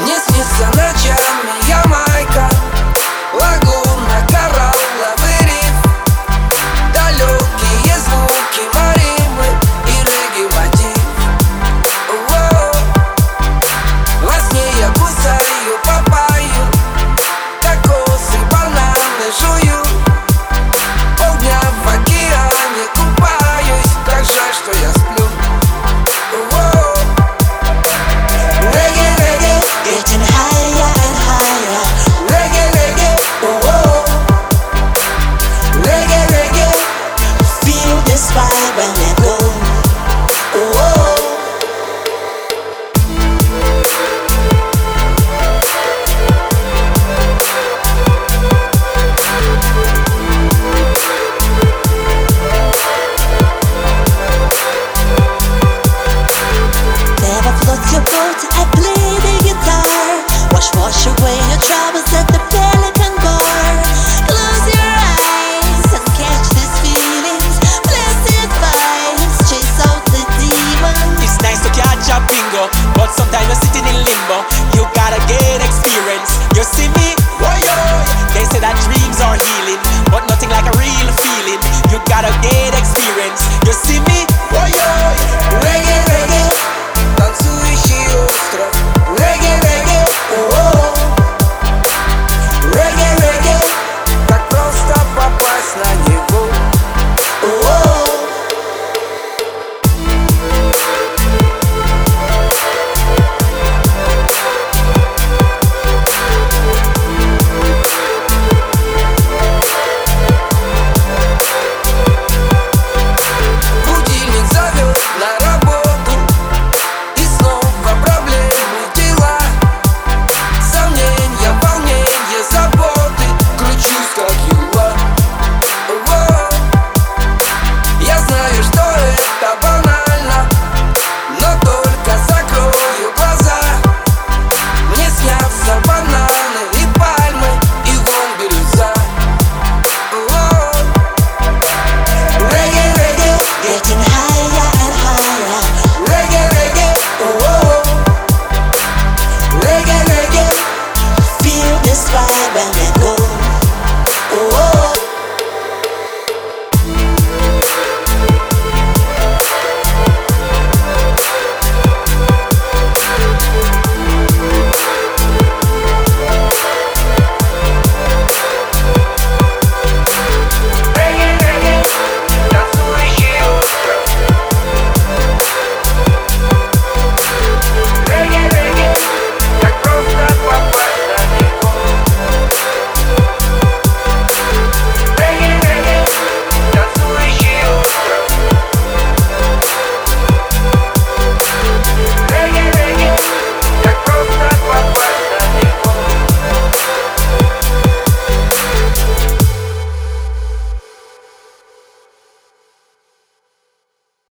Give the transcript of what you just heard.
Не снится ночами, я моя gotta get experience.